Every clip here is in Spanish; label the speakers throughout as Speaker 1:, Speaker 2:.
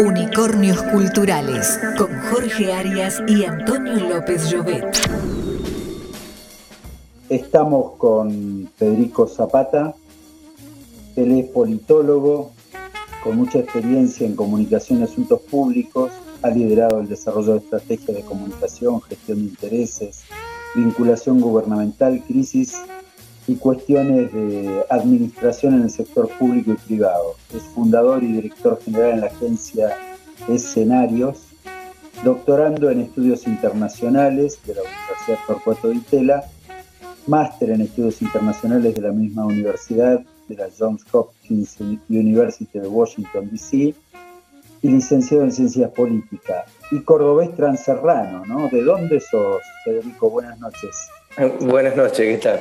Speaker 1: Unicornios Culturales con Jorge Arias y Antonio López Llobet.
Speaker 2: Estamos con Federico Zapata. Él es politólogo con mucha experiencia en comunicación y asuntos públicos. Ha liderado el desarrollo de estrategias de comunicación, gestión de intereses, vinculación gubernamental, crisis y cuestiones de administración en el sector público y privado. Es fundador y director general en la agencia Escenarios, doctorando en estudios internacionales de la Universidad Torcuato de Itela, máster en estudios internacionales de la misma universidad, de la Johns Hopkins University de Washington, D.C., y licenciado en Ciencias Políticas. Y cordobés transerrano, ¿no? ¿De dónde sos, Federico? Buenas noches.
Speaker 3: Buenas noches, ¿qué tal?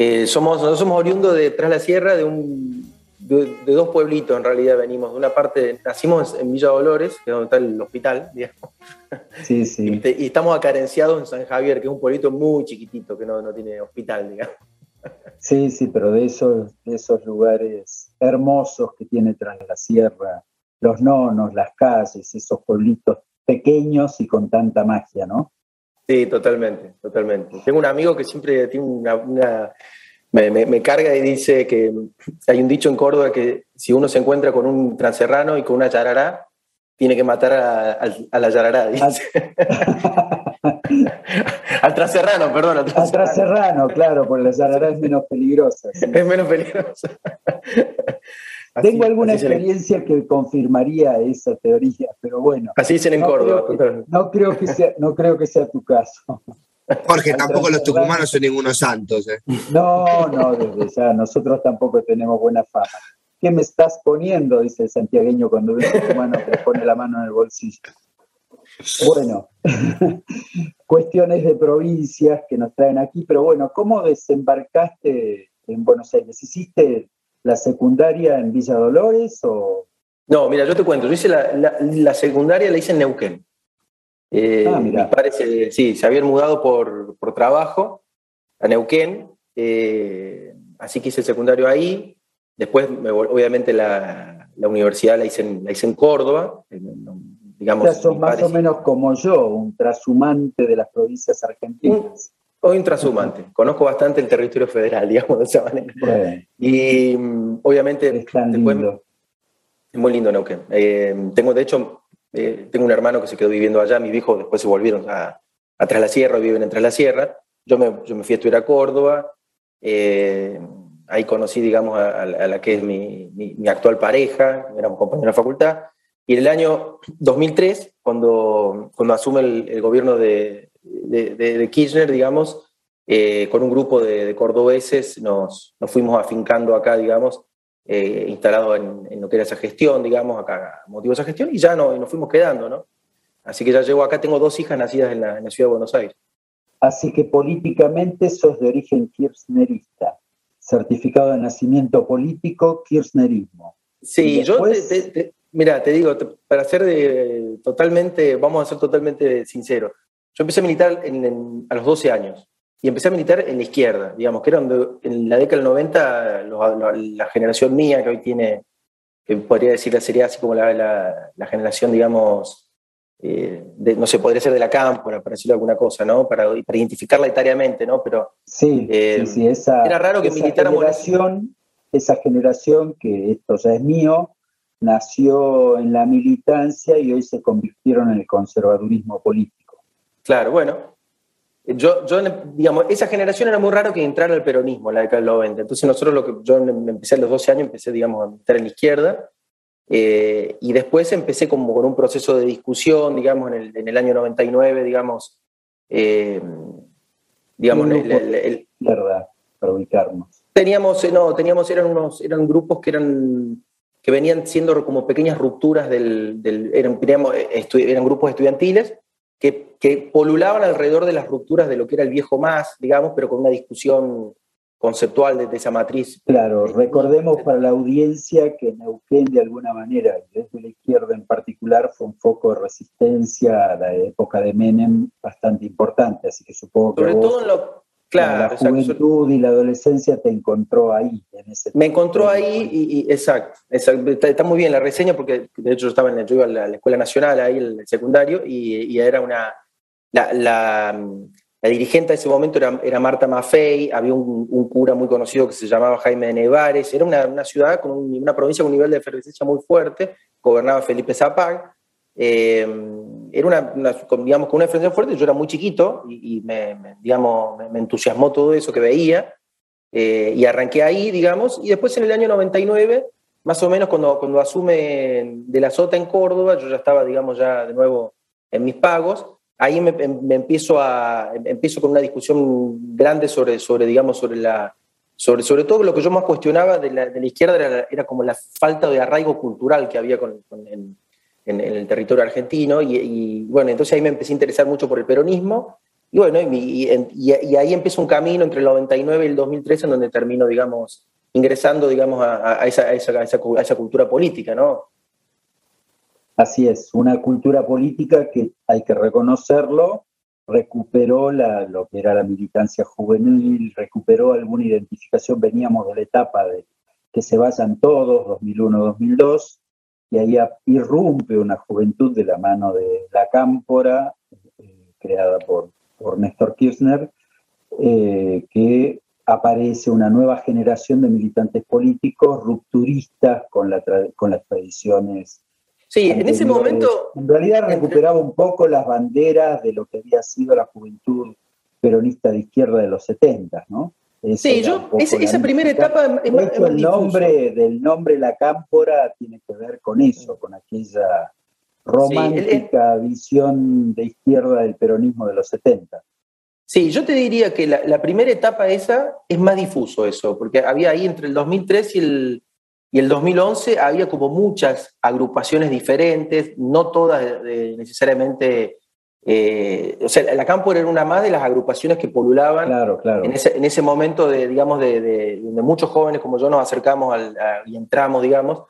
Speaker 3: Eh, somos, nosotros somos oriundos de Tras la Sierra, de, un, de, dos pueblitos en realidad venimos. De una parte, nacimos en Villa Dolores, que es donde está el hospital, digamos.
Speaker 2: Sí, sí.
Speaker 3: Y, estamos acarenciados en San Javier, que es un pueblito muy chiquitito, que no, no tiene hospital, digamos.
Speaker 2: Sí, sí, pero de esos, de esos lugares hermosos que tiene Tras la Sierra, los nonos, las calles, esos pueblitos pequeños y con tanta magia, ¿no?
Speaker 3: Sí, totalmente, totalmente. Tengo un amigo que siempre tiene una, me, carga y dice que hay un dicho en Córdoba que si uno se encuentra con un transerrano y con una yarará, tiene que matar a, la yarará, dice. al transerrano, perdón.
Speaker 2: Al transerrano, claro, porque la yarará es menos peligrosa.
Speaker 3: Es menos peligrosa.
Speaker 2: Tengo alguna experiencia que confirmaría esa teoría, pero bueno.
Speaker 3: Así dicen en Córdoba.
Speaker 2: no, creo que sea, no creo que sea tu caso.
Speaker 4: Jorge, tampoco los tucumanos son ningunos santos. ¿eh?
Speaker 2: No, no, desde ya, nosotros tampoco tenemos buena fama. ¿Qué me estás poniendo? Dice el santiagueño cuando ve un tucumano que pone la mano en el bolsillo. Bueno, cuestiones de provincias que nos traen aquí, pero bueno, ¿cómo desembarcaste en Buenos Aires? ¿Hiciste la secundaria en Villa Dolores o...?
Speaker 3: No, mira, yo te cuento, yo hice la, secundaria, la hice en Neuquén. Eh, ah, mira. sí, se habían mudado por, trabajo a Neuquén, eh, así que hice el secundario ahí. Después, obviamente, la, universidad la hice en, la hice en Córdoba.
Speaker 2: digamos, o sea, más o menos como yo, un trashumante de las provincias argentinas.
Speaker 3: Hoy un transhumante. Conozco bastante el territorio federal, digamos, de esa manera. Y mm, obviamente.
Speaker 2: Es Es
Speaker 3: muy lindo Neuquén. Eh, tengo, de hecho, eh, tengo un hermano que se quedó viviendo allá, mis hijos después se volvieron a, a la Sierra, viven en Tras la Sierra. Yo me, yo me fui a estudiar a Córdoba. Eh, ahí conocí, digamos, a, la que es mi, mi, actual pareja, era un compañero de la facultad. Y en el año 2003, cuando, cuando asume el gobierno de, de, Kirchner, digamos, eh, con un grupo de, cordobeses nos, nos, fuimos afincando acá, digamos, eh, instalado en, lo que era esa gestión, digamos, acá motivo de esa gestión, y ya no, nos fuimos quedando, ¿no? Así que ya llego acá, tengo dos hijas nacidas en la, ciudad de Buenos Aires.
Speaker 2: Así que políticamente sos de origen kirchnerista, certificado de nacimiento político, kirchnerismo.
Speaker 3: Sí, yo te, mira, te digo, para ser de, totalmente, vamos a ser totalmente sinceros, yo empecé a militar a los 12 años y empecé a militar en la izquierda, digamos, que era en la década del 90 la generación mía que hoy tiene, que podría decir, sería así como la, generación, digamos, eh, no sé, podría ser de la cámpora, para decirlo alguna cosa, ¿no? Para, para identificarla etariamente, ¿no? Pero
Speaker 2: sí, eh, sí, esa,
Speaker 3: era raro que militáramos.
Speaker 2: Generación, esa generación, que esto ya es mío, nació en la militancia y hoy se convirtieron en el conservadurismo político.
Speaker 3: Claro, bueno. Yo, yo, digamos, esa generación era muy raro que entrara al peronismo, la década del 90. Entonces nosotros, lo que yo empecé a los 12 años, empecé, digamos, a estar en la izquierda. Eh, y después empecé como con un proceso de discusión, digamos, en el, en el año 99, digamos, eh, digamos,
Speaker 2: el, izquierda, para ubicarnos.
Speaker 3: Teníamos, eh, no, teníamos, eran unos, eran grupos que eran que venían siendo como pequeñas rupturas del, del eran, eran grupos estudiantiles que, que, polulaban alrededor de las rupturas de lo que era el viejo más, digamos, pero con una discusión conceptual de, esa matriz.
Speaker 2: Claro, recordemos para la audiencia que Neuquén de alguna manera, desde la izquierda en particular, fue un foco de resistencia a la época de Menem bastante importante, así que supongo que...
Speaker 3: Sobre todo en lo,
Speaker 2: Claro, la juventud y la adolescencia te encontró ahí.
Speaker 3: En ese Me encontró ahí y, exacto, está, muy bien la reseña porque de hecho yo estaba en yo iba a la, Escuela Nacional ahí, el, secundario, y, era una, la, dirigente de ese momento era, Marta Maffei, había un, cura muy conocido que se llamaba Jaime de Nevares, era una, ciudad con una provincia con un nivel de efervescencia muy fuerte, gobernaba Felipe Zapag, eh, era una, digamos, con una diferencia fuerte, yo era muy chiquito y, me, digamos, me, entusiasmó todo eso que veía. Eh, y arranqué ahí, digamos, y después en el año 99, más o menos cuando, cuando asume de la Sota en Córdoba, yo ya estaba, digamos, ya de nuevo en mis pagos, ahí me, empiezo, a, empiezo con una discusión grande sobre, sobre digamos, sobre la... Sobre, sobre todo lo que yo más cuestionaba de la, de la izquierda era, como la falta de arraigo cultural que había con, con en, el territorio argentino. Y, bueno, entonces ahí me empecé a interesar mucho por el peronismo. Y bueno, y, ahí empezó un camino entre el 99 y el 2013 en donde termino, digamos, ingresando, digamos, a, esa, esa, esa, cultura política, ¿no?
Speaker 2: Así es, una cultura política que hay que reconocerlo, recuperó la, lo que era la militancia juvenil, recuperó alguna identificación, veníamos de la etapa de que se vayan todos, 2001-2002, y ahí irrumpe una juventud de la mano de la Cámpora, eh, creada por, por Néstor Kirchner, eh, que aparece una nueva generación de militantes políticos rupturistas con, la con las tradiciones.
Speaker 3: Sí, en ese momento...
Speaker 2: En realidad recuperaba un poco las banderas de lo que había sido la juventud peronista de izquierda de los 70, ¿no?
Speaker 3: Sí, yo, esa, primera etapa...
Speaker 2: Es, el nombre del nombre La Cámpora tiene que ver con eso, con aquella romántica visión de izquierda del peronismo de los 70.
Speaker 3: Sí, yo te diría que la, primera etapa esa es más difuso eso, porque había ahí entre el 2003 y el, y el 2011 había como muchas agrupaciones diferentes, no todas necesariamente eh, o sea, la Campo era una más de las agrupaciones que polulaban
Speaker 2: claro, claro.
Speaker 3: En, ese, en, ese, momento de, digamos, de, de, muchos jóvenes como yo nos acercamos y entramos, digamos,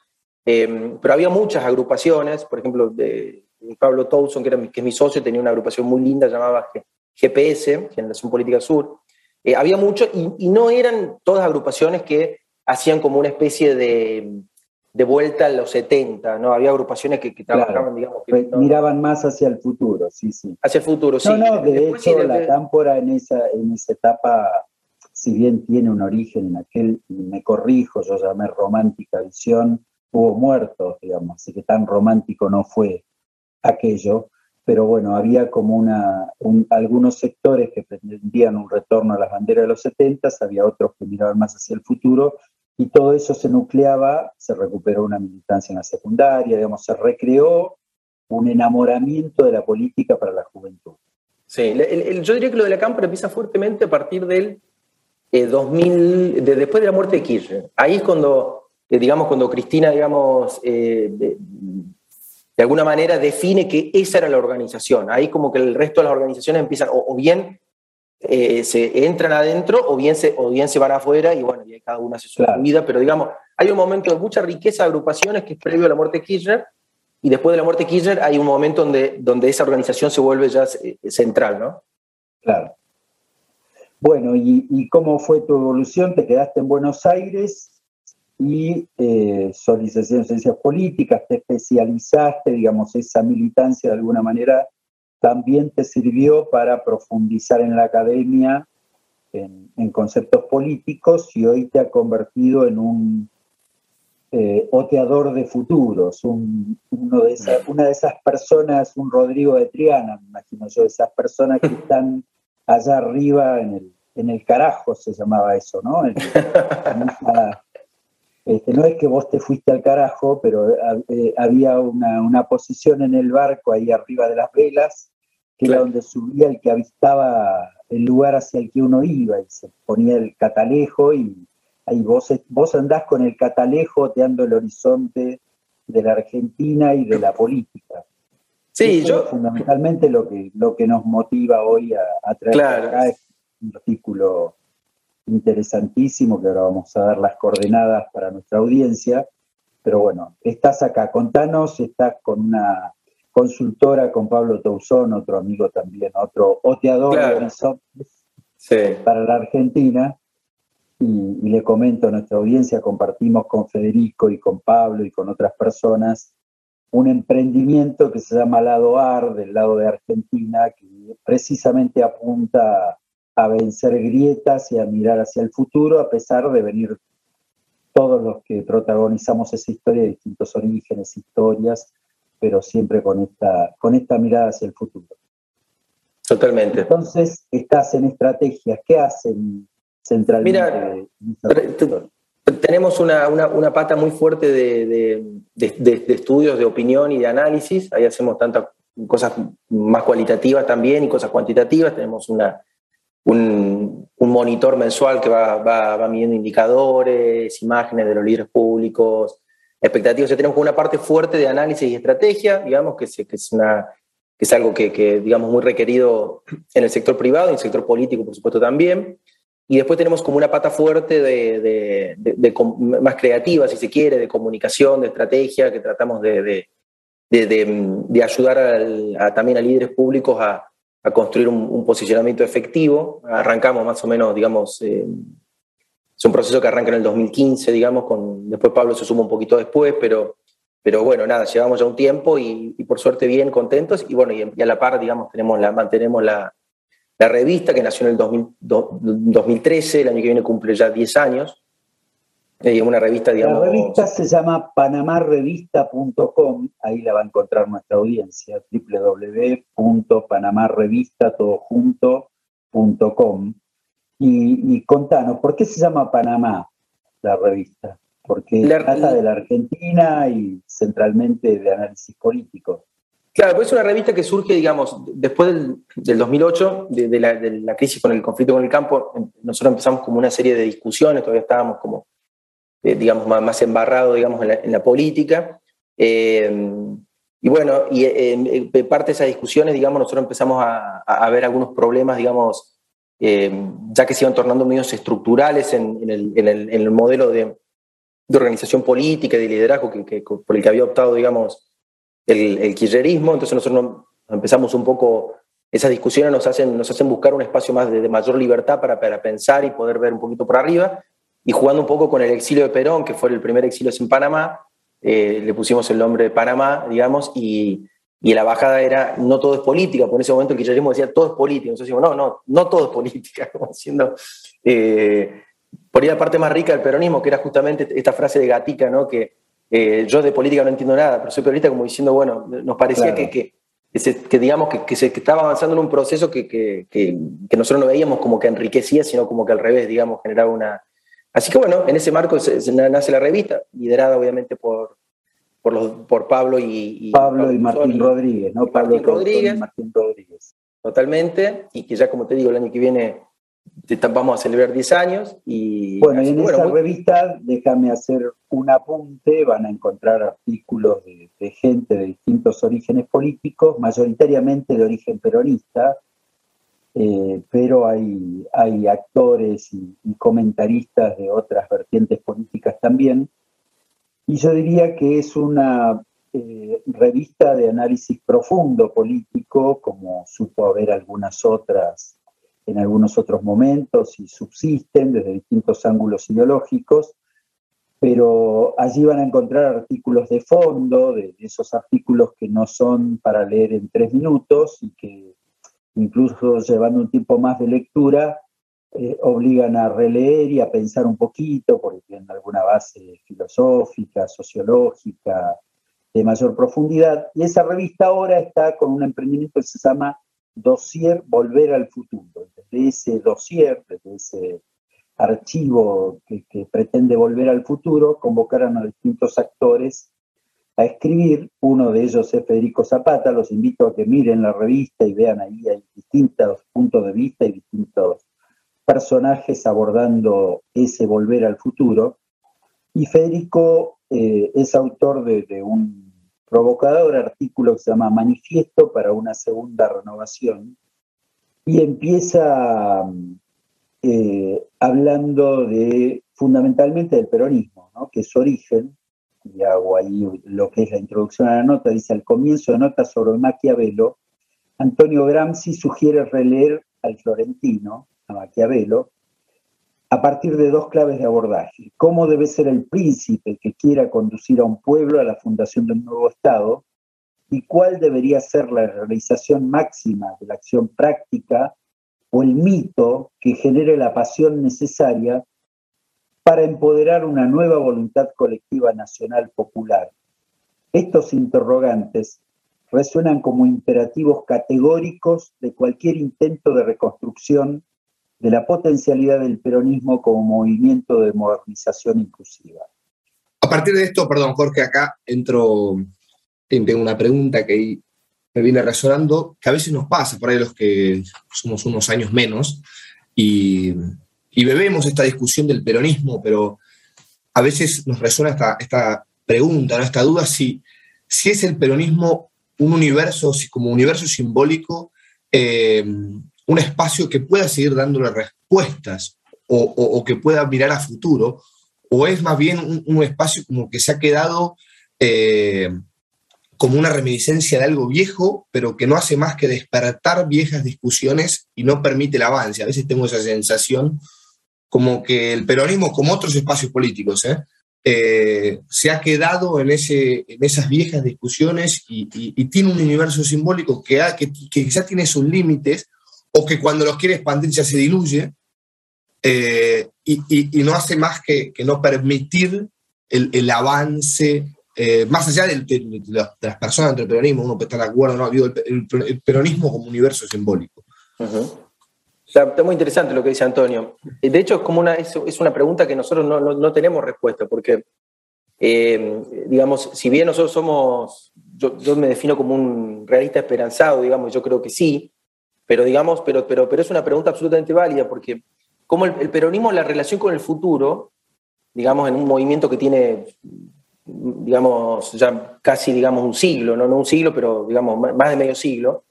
Speaker 3: em, pero había muchas agrupaciones, por ejemplo, de, Pablo Towson, que, era que es mi socio, tenía una agrupación muy linda llamada GPS, Generación Política Sur. Eh, había mucho, y, y, no eran todas agrupaciones que hacían como una especie de, de vuelta a los 70, ¿no? Había agrupaciones que, trabajaban, digamos... Que,
Speaker 2: Miraban más hacia el futuro, sí, sí.
Speaker 3: Hacia el futuro, sí.
Speaker 2: No, no, de hecho, la cámpora en esa, en esa etapa, si bien tiene un origen en aquel, me corrijo, yo llamé romántica visión, hubo muertos, digamos, así que tan romántico no fue aquello, pero bueno, había como una, algunos sectores que pretendían un retorno a las banderas de los 70, había otros que miraban más hacia el futuro, y todo eso se nucleaba, se recuperó una militancia en la secundaria, digamos, se recreó un enamoramiento de la política para la juventud.
Speaker 3: Sí, yo diría que lo de la Cámpora empieza fuertemente a partir del 2000, eh, de, después de la muerte de Kirchner. Ahí es cuando, eh, digamos, cuando Cristina, digamos, eh, de, alguna manera define que esa era la organización. Ahí como que el resto de las organizaciones empiezan, o bien eh, se entran adentro o bien, se, o bien se van afuera y bueno, y cada uno hace su vida, pero digamos, hay un momento de mucha riqueza de agrupaciones que es previo a la muerte de Kirchner y después de la muerte de Kirchner hay un momento donde, donde esa organización se vuelve ya eh, central, ¿no?
Speaker 2: Claro. Bueno, ¿y, cómo fue tu evolución? Te quedaste en Buenos Aires y eh, en ciencias políticas, te especializaste, digamos, esa militancia de alguna manera también te sirvió para profundizar en la academia en, conceptos políticos y hoy te ha convertido en un eh, oteador de futuros, una de esas personas, un Rodrigo de Triana, me imagino yo, esas personas que están allá arriba en el, en el carajo, se llamaba eso, ¿no? Este, no es que vos te fuiste al carajo, pero eh, había una, posición en el barco ahí arriba de las velas, que era donde subía el que avistaba el lugar hacia el que uno iba y se ponía el catalejo y ahí vos, vos andás con el catalejo oteando el horizonte de la Argentina y de la política.
Speaker 3: Sí, yo...
Speaker 2: Es fundamentalmente lo que, lo que nos motiva hoy a, a traer acá es un artículo interesantísimo, que ahora vamos a dar las coordenadas para nuestra audiencia. Pero bueno, estás acá, contanos, estás con una consultora con Pablo Tousón, otro amigo también, otro oteador de horizontes. para la Argentina. Y, y, le comento a nuestra audiencia, compartimos con Federico y con Pablo y con otras personas un emprendimiento que se llama Lado AR, del lado de Argentina, que precisamente apunta a vencer grietas y a mirar hacia el futuro, a pesar de venir todos los que protagonizamos esa historia de distintos orígenes, historias, pero siempre con esta, con esta mirada hacia el futuro.
Speaker 3: Totalmente.
Speaker 2: Entonces, estás en estrategias, ¿qué hacen centralmente?
Speaker 3: Mira, tenemos una, una, pata muy fuerte de, de, estudios, de opinión y de análisis. Ahí hacemos tantas cosas más cualitativas también y cosas cuantitativas. Tenemos una, un, un monitor mensual que va, va, va, midiendo indicadores, imágenes de los líderes públicos, expectativas. O tenemos una parte fuerte de análisis y estrategia, digamos, que, que es, una, que es algo que, que, digamos, muy requerido en el sector privado y en el sector político, por supuesto, también. Y después tenemos como una pata fuerte de, de, más creativa, si se quiere, de comunicación, de estrategia, que tratamos de, ayudar a, también a líderes públicos a, a construir un, posicionamiento efectivo. Arrancamos más o menos, digamos, eh, es un proceso que arranca en el 2015, digamos, con, después Pablo se suma un poquito después, pero, pero bueno, nada, llevamos ya un tiempo y, por suerte bien contentos y bueno, y, a la par, digamos, tenemos la, mantenemos la, la revista que nació en el 2013, el año que viene cumple ya 10 años. Es una revista, digamos.
Speaker 2: La revista se llama panamarrevista.com, ahí la va a encontrar nuestra audiencia, www.panamarrevista.com. Y, y contanos, ¿por qué se llama Panamá la revista? Porque trata de la Argentina y centralmente de análisis político.
Speaker 3: Claro, pues es una revista que surge, digamos, después del, 2008, de, la, crisis con el conflicto con el campo, nosotros empezamos como una serie de discusiones, todavía estábamos como, eh, digamos, más, embarrados, digamos, en la, política. Eh, y bueno, y eh, parte de esas discusiones, digamos, nosotros empezamos a, ver algunos problemas, digamos, ya que se iban tornando medios estructurales en, el, modelo de, organización política y de liderazgo que, por el que había optado, digamos, el, el kirchnerismo, entonces nosotros empezamos un poco, esas discusiones nos hacen, nos hacen buscar un espacio más de, mayor libertad para, para, pensar y poder ver un poquito por arriba, y jugando un poco con el exilio de Perón, que fue el primer exilio en Panamá, eh, le pusimos el nombre de Panamá, digamos, y, y la bajada era no todo es política, por ese momento el kirchnerismo decía todo es política, entonces decimos, no, no, no todo es política, como haciendo... Eh, por ahí la parte más rica del peronismo, que era justamente esta frase de Gatica, ¿no? que eh, yo de política no entiendo nada, pero soy periodista como diciendo, bueno, nos parecía que, que, que, digamos que, se estaba avanzando en un proceso que, que, nosotros no veíamos como que enriquecía, sino como que al revés, digamos, generaba una... Así que bueno, en ese marco se, nace la revista, liderada obviamente por, por, los, por Pablo y,
Speaker 2: Pablo y Martín Rodríguez, ¿no?
Speaker 3: Pablo Martín Rodríguez, Martín Rodríguez. Totalmente, y que ya como te digo, el año que viene vamos a celebrar 10 años. Y,
Speaker 2: bueno, y en esa revista, déjame hacer un apunte, van a encontrar artículos de, gente de distintos orígenes políticos, mayoritariamente de origen peronista, eh, pero hay, actores y, comentaristas de otras vertientes políticas también. Y yo diría que es una eh, revista de análisis profundo político, como supo haber algunas otras en algunos otros momentos y subsisten desde distintos ángulos ideológicos, pero allí van a encontrar artículos de fondo, de, esos artículos que no son para leer en tres minutos y que incluso llevando un tiempo más de lectura, eh, obligan a releer y a pensar un poquito, porque tienen alguna base filosófica, sociológica, de mayor profundidad. Y esa revista ahora está con un emprendimiento que se llama Dossier Volver al Futuro. Desde ese dossier, desde ese archivo que, pretende volver al futuro, convocaron a distintos actores a escribir. Uno de ellos es Federico Zapata. Los invito a que miren la revista y vean ahí, hay distintos puntos de vista y distintos personajes abordando ese volver al futuro. Y Federico eh, es autor de un provocador artículo que se llama Manifiesto para una segunda renovación y empieza eh, hablando de fundamentalmente del peronismo, que es origen, y hago ahí lo que es la introducción a la nota, dice al comienzo de nota sobre Maquiavelo, Antonio Gramsci sugiere releer al florentino a Maquiavelo, a partir de dos claves de abordaje. Cómo debe ser el príncipe que quiera conducir a un pueblo a la fundación de un nuevo Estado y cuál debería ser la realización máxima de la acción práctica o el mito que genere la pasión necesaria para empoderar una nueva voluntad colectiva nacional popular. Estos interrogantes resuenan como imperativos categóricos de cualquier intento de reconstrucción de la potencialidad del peronismo como movimiento de modernización inclusiva.
Speaker 4: A partir de esto, perdón Jorge, acá entro, tengo una pregunta que me viene resonando, que a veces nos pasa, por ahí los que somos unos años menos, y, bebemos esta discusión del peronismo, pero a veces nos resuena esta, esta pregunta, esta duda, si, si es el peronismo un universo, como universo simbólico, eh, un espacio que pueda seguir dándole respuestas o, que pueda mirar a futuro, o es más bien un, espacio como que se ha quedado eh, como una reminiscencia de algo viejo, pero que no hace más que despertar viejas discusiones y no permite el avance. A veces tengo esa sensación como que el peronismo, como otros espacios políticos, ¿eh? Eh, se ha quedado en, ese, en esas viejas discusiones y, tiene un universo simbólico que, que, que ya tiene sus límites o que cuando los quiere expandir ya se diluye eh, y, no hace más que, no permitir el, avance, eh, más allá de, las personas entre el peronismo, uno puede estar de acuerdo, no, el, el, peronismo como universo simbólico.
Speaker 3: Está muy interesante lo que dice Antonio. De hecho, es, como una, es, una pregunta que nosotros no, tenemos respuesta, porque, eh, digamos, si bien nosotros somos, yo, me defino como un realista esperanzado, digamos, yo creo que sí, pero digamos, pero, pero, pero es una pregunta absolutamente válida porque como el, peronismo, la relación con el futuro, digamos, en un movimiento que tiene, digamos, ya casi, digamos, un siglo, no, no un siglo, pero, digamos, más de medio siglo,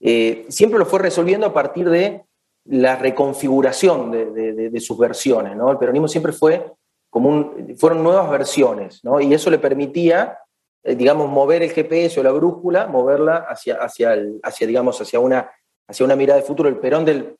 Speaker 3: eh, siempre lo fue resolviendo a partir de la reconfiguración de, sus versiones, ¿no? El peronismo siempre fue como un, fueron nuevas versiones, ¿no? Y eso le permitía, eh, digamos, mover el GPS o la brújula, moverla hacia, hacia, el, hacia digamos, hacia una hacia una mirada de futuro. El Perón del,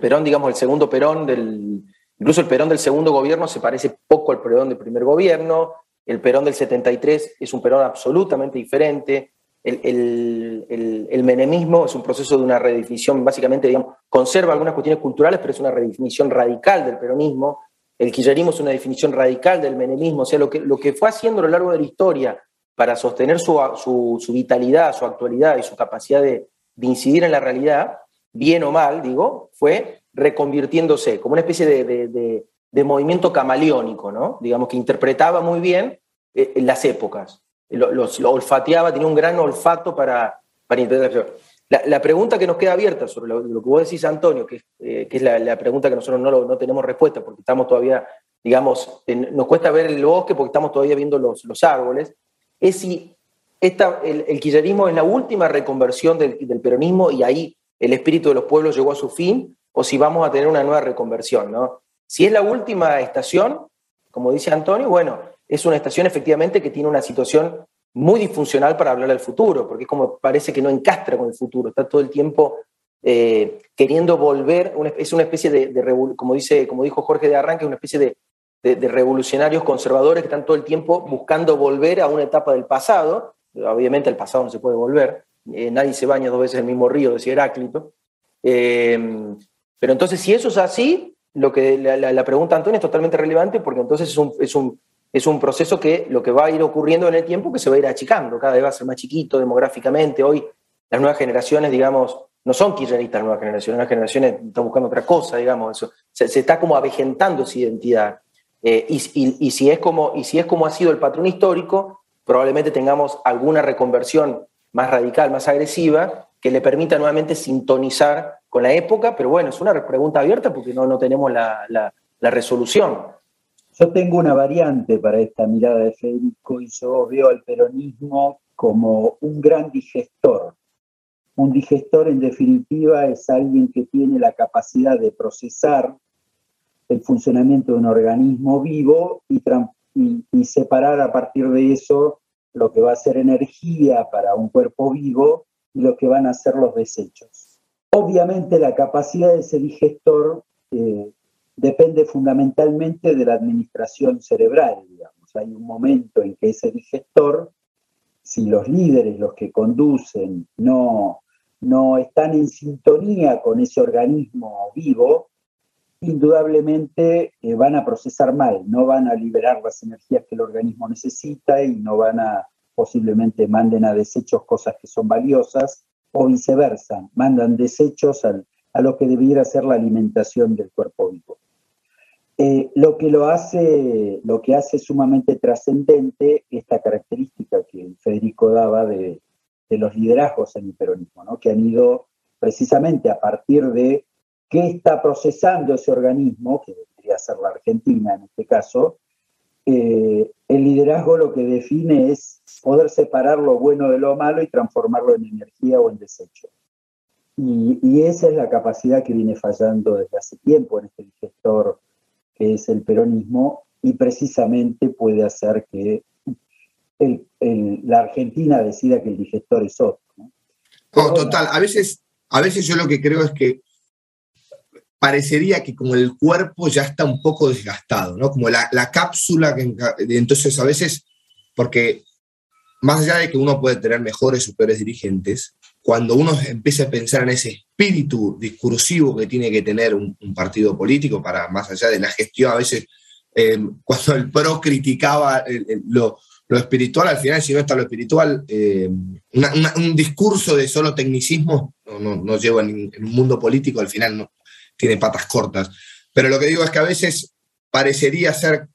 Speaker 3: Perón, digamos, el segundo Perón, del, incluso el Perón del segundo gobierno se parece poco al Perón del primer gobierno. El Perón del 73 es un Perón absolutamente diferente. El, menemismo es un proceso de una redefinición, básicamente, digamos, conserva algunas cuestiones culturales, pero es una redefinición radical del peronismo. El kirchnerismo es una definición radical del menemismo. O sea, lo que, lo que fue haciendo a lo largo de la historia para sostener su, su vitalidad, su actualidad y su capacidad de, de incidir en la realidad, bien o mal, digo, fue reconvirtiéndose como una especie de, movimiento camaleónico, ¿no? Digamos que interpretaba muy bien eh, las épocas, lo, olfateaba, tenía un gran olfato para, para interpretar. La, pregunta que nos queda abierta sobre lo, que vos decís, Antonio, que, eh, es la, pregunta que nosotros no, no tenemos respuesta porque estamos todavía, digamos, nos cuesta ver el bosque porque estamos todavía viendo los, los árboles, es si el, el, kirchnerismo es la última reconversión del, peronismo y ahí el espíritu de los pueblos llegó a su fin, o si vamos a tener una nueva reconversión. ¿no? Si es la última estación, como dice Antonio, bueno, es una estación efectivamente que tiene una situación muy disfuncional para hablar del futuro, porque es como parece que no encastra con el futuro, está todo el tiempo eh, queriendo volver, es una especie de, como, dice, como dijo Jorge de Arranque, una especie de, de, revolucionarios conservadores que están todo el tiempo buscando volver a una etapa del pasado, obviamente el pasado no se puede volver, eh, nadie se baña dos veces en el mismo río, decía Heráclito. Eh, pero entonces, si eso es así, lo que la, pregunta Antonio es totalmente relevante porque entonces es es, un, es un proceso que lo que va a ir ocurriendo en el tiempo que se va a ir achicando, cada vez va a ser más chiquito demográficamente. Hoy las nuevas generaciones, digamos, no son kirchneristas las nuevas generaciones, las nuevas generaciones están buscando otra cosa, digamos, eso. Se, está como avejentando esa identidad. Eh, y, y, si es como, y si es como ha sido el patrón histórico, probablemente tengamos alguna reconversión más radical, más agresiva, que le permita nuevamente sintonizar con la época, pero bueno, es una pregunta abierta porque no, no tenemos la, la, resolución.
Speaker 2: Yo tengo una variante para esta mirada de Federico y yo veo al peronismo como un gran digestor. Un digestor, en definitiva, es alguien que tiene la capacidad de procesar el funcionamiento de un organismo vivo y, y, separar a partir de eso lo que va a ser energía para un cuerpo vivo y lo que van a ser los desechos. Obviamente la capacidad de ese digestor eh, depende fundamentalmente de la administración cerebral, digamos. Hay un momento en que ese digestor, si los líderes, los que conducen, no, no están en sintonía con ese organismo vivo, indudablemente eh, van a procesar mal, no van a liberar las energías que el organismo necesita y no van a, posiblemente manden a desechos cosas que son valiosas o viceversa, mandan desechos a lo que debiera ser la alimentación del cuerpo vivo. Eh, lo, que lo, hace, lo que hace sumamente trascendente esta característica que Federico daba de, los liderazgos en el peronismo, ¿no? que han ido precisamente a partir de qué está procesando ese organismo, que debería ser la Argentina en este caso, eh, el liderazgo lo que define es poder separar lo bueno de lo malo y transformarlo en energía o en desecho. Y, y esa es la capacidad que viene fallando desde hace tiempo en este digestor que es el peronismo y precisamente puede hacer que la Argentina decida que el digestor es otro. ¿no?
Speaker 4: total, a veces, a veces yo lo que creo es que parecería que como el cuerpo ya está un poco desgastado, ¿no? Como la, la cápsula que entonces a veces, porque más allá de que uno puede tener mejores o peores dirigentes, cuando uno empieza a pensar en ese espíritu discursivo que tiene que tener un, partido político para más allá de la gestión, a veces eh, cuando el PRO criticaba lo, espiritual, al final si no está lo espiritual, eh, un discurso de solo tecnicismo no, no, no lleva en, en, un mundo político, al final no, tiene patas cortas. Pero lo que digo es que a veces parecería ser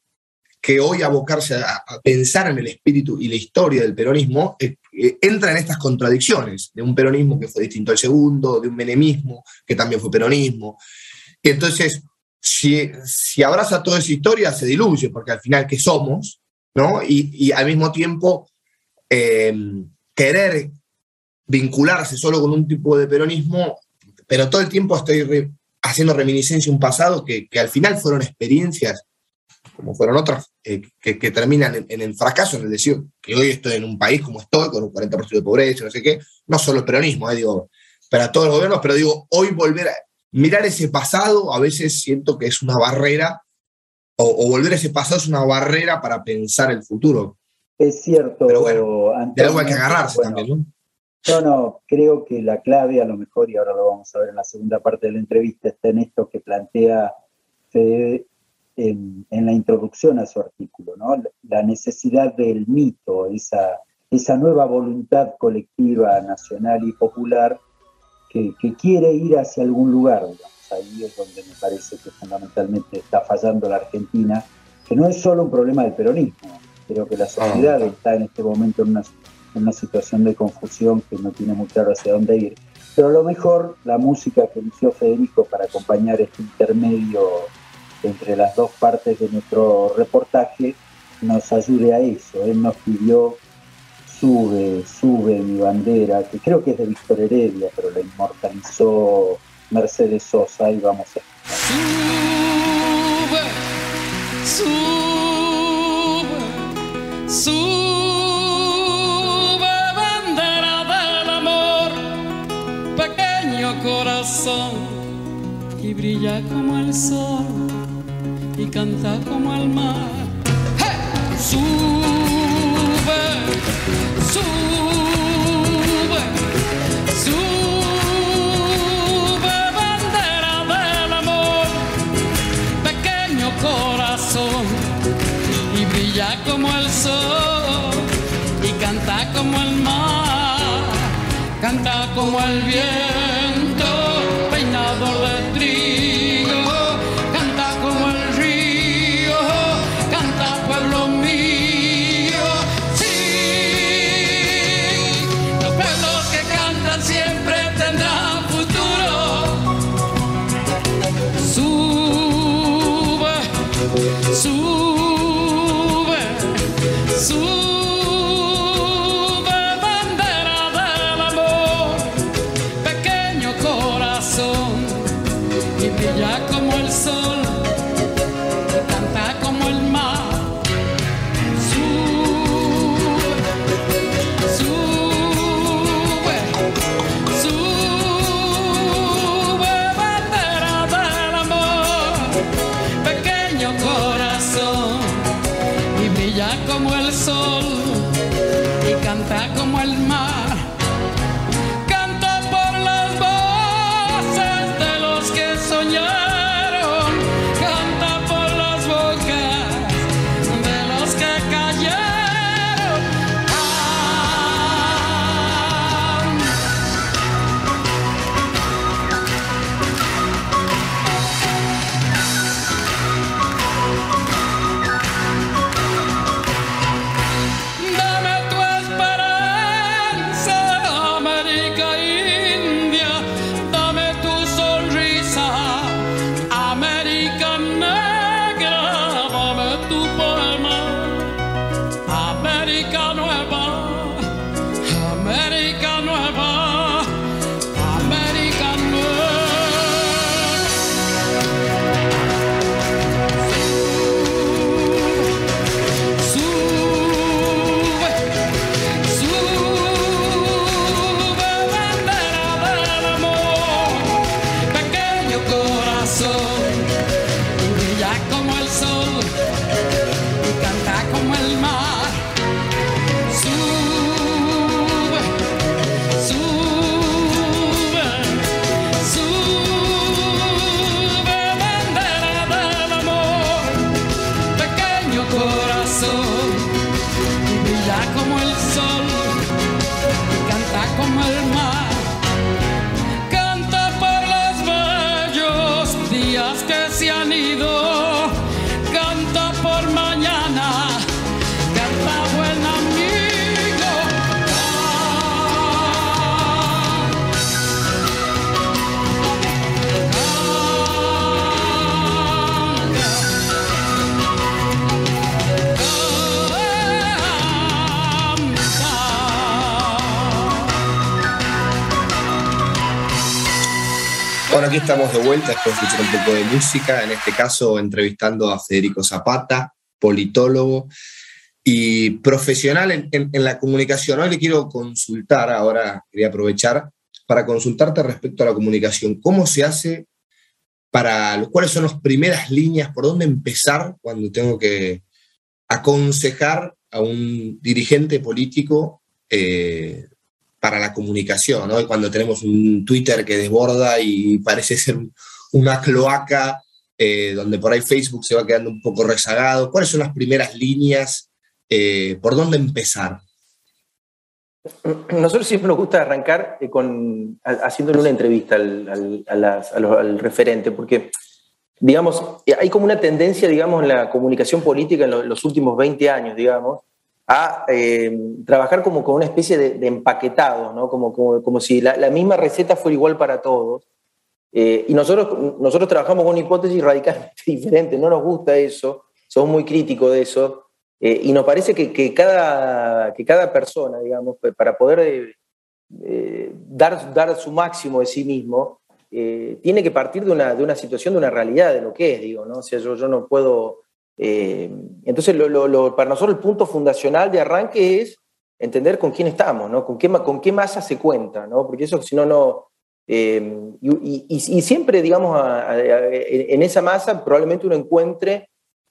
Speaker 4: que hoy abocarse a, pensar en el espíritu y la historia del peronismo eh, eh, entra en estas contradicciones, de un peronismo que fue distinto al segundo, de un menemismo que también fue peronismo. Y entonces, si, abraza toda esa historia, se diluye, porque al final, ¿qué somos? ¿no? Y, al mismo tiempo, eh, querer vincularse solo con un tipo de peronismo, pero todo el tiempo estoy haciendo reminiscencia a un pasado que, al final fueron experiencias, como fueron otras, eh, que, que, terminan en, en, el fracaso, en el decir que hoy estoy en un país como estoy, con un 40% de pobreza, no sé qué, no solo el peronismo, eh, digo, para todos los gobiernos, pero digo, hoy volver a mirar ese pasado, a veces siento que es una barrera, o, o volver a ese pasado es una barrera para pensar el futuro.
Speaker 2: Es cierto.
Speaker 4: Pero bueno, Antonio, de algo hay que agarrarse bueno, también, ¿no?
Speaker 2: No, no, creo que la clave a lo mejor, y ahora lo vamos a ver en la segunda parte de la entrevista, está en esto que plantea Fede en, en la introducción a su artículo, ¿no? La necesidad del mito, esa, esa nueva voluntad colectiva, nacional y popular que, que quiere ir hacia algún lugar, digamos. Ahí es donde me parece que fundamentalmente está fallando la Argentina, que no es solo un problema del peronismo, creo que la sociedad está en este momento en una en una situación de confusión que no tiene muy claro hacia dónde ir. Pero a lo mejor la música que eligió Federico para acompañar este intermedio entre las dos partes de nuestro reportaje nos ayude a eso. Él nos pidió Sube, sube mi bandera, que creo que es de Víctor Heredia, pero la inmortalizó Mercedes Sosa y vamos a
Speaker 5: Sube, sube, sube. corazón y brilla como el sol canta como el mar. ¡Hey! Sube, sube, sube, bandera del amor, pequeño corazón y brilla como el sol y canta como el mar, canta como el viento de sube,
Speaker 4: aquí estamos de vuelta después de escuchar un poco de música, en este caso entrevistando a Federico Zapata, politólogo y profesional en, la comunicación. Hoy le quiero consultar, ahora quería aprovechar para consultarte respecto a la comunicación. ¿Cómo se hace para, cuáles son las primeras líneas, por dónde empezar cuando tengo que aconsejar a un dirigente político eh, para la comunicación, ¿no? cuando tenemos un Twitter que desborda y parece ser una cloaca, eh, donde por ahí Facebook se va quedando un poco rezagado. ¿Cuáles son las primeras líneas? Eh, ¿Por dónde empezar?
Speaker 3: Nosotros siempre nos gusta arrancar eh, con, haciéndole una entrevista al, al, referente, porque, digamos, hay como una tendencia, digamos, en la comunicación política en los últimos 20 años, digamos, a eh, trabajar como con una especie de, empaquetado, ¿no? como, como, si la, misma receta fuera igual para todos. Eh, y nosotros, nosotros trabajamos con una hipótesis radicalmente diferente, no nos gusta eso, somos muy críticos de eso, eh, y nos parece que, que, cada, que cada persona, digamos, para poder dar, dar su máximo de sí mismo, tiene que partir de una, de una situación, de una realidad, de lo que es, digo, ¿no? O sea, yo, yo no puedo eh, entonces, para nosotros el punto fundacional de arranque es entender con quién estamos, ¿no? con, qué, con qué masa se cuenta, ¿no? porque eso si no, no... Eh, y, siempre, digamos, en esa masa probablemente uno encuentre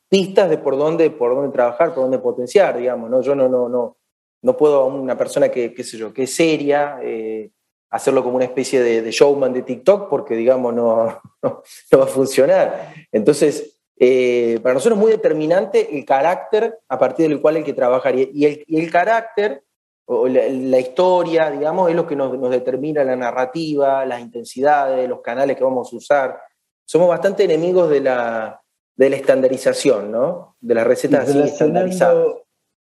Speaker 3: pistas de por dónde, por dónde trabajar, por dónde potenciar, digamos, ¿no? Yo no, no, no, no puedo a una persona que, qué sé yo, que es seria, eh, hacerlo como una especie de, showman de TikTok porque, digamos, no, no, no va a funcionar. Entonces, eh, para nosotros es muy determinante el carácter a partir del cual hay que trabajar. Y, el, carácter, o la, historia, digamos, es lo que nos, determina la narrativa, las intensidades, los canales que vamos a usar. Somos bastante enemigos de la, de la estandarización, ¿no? De las recetas así estandarizadas.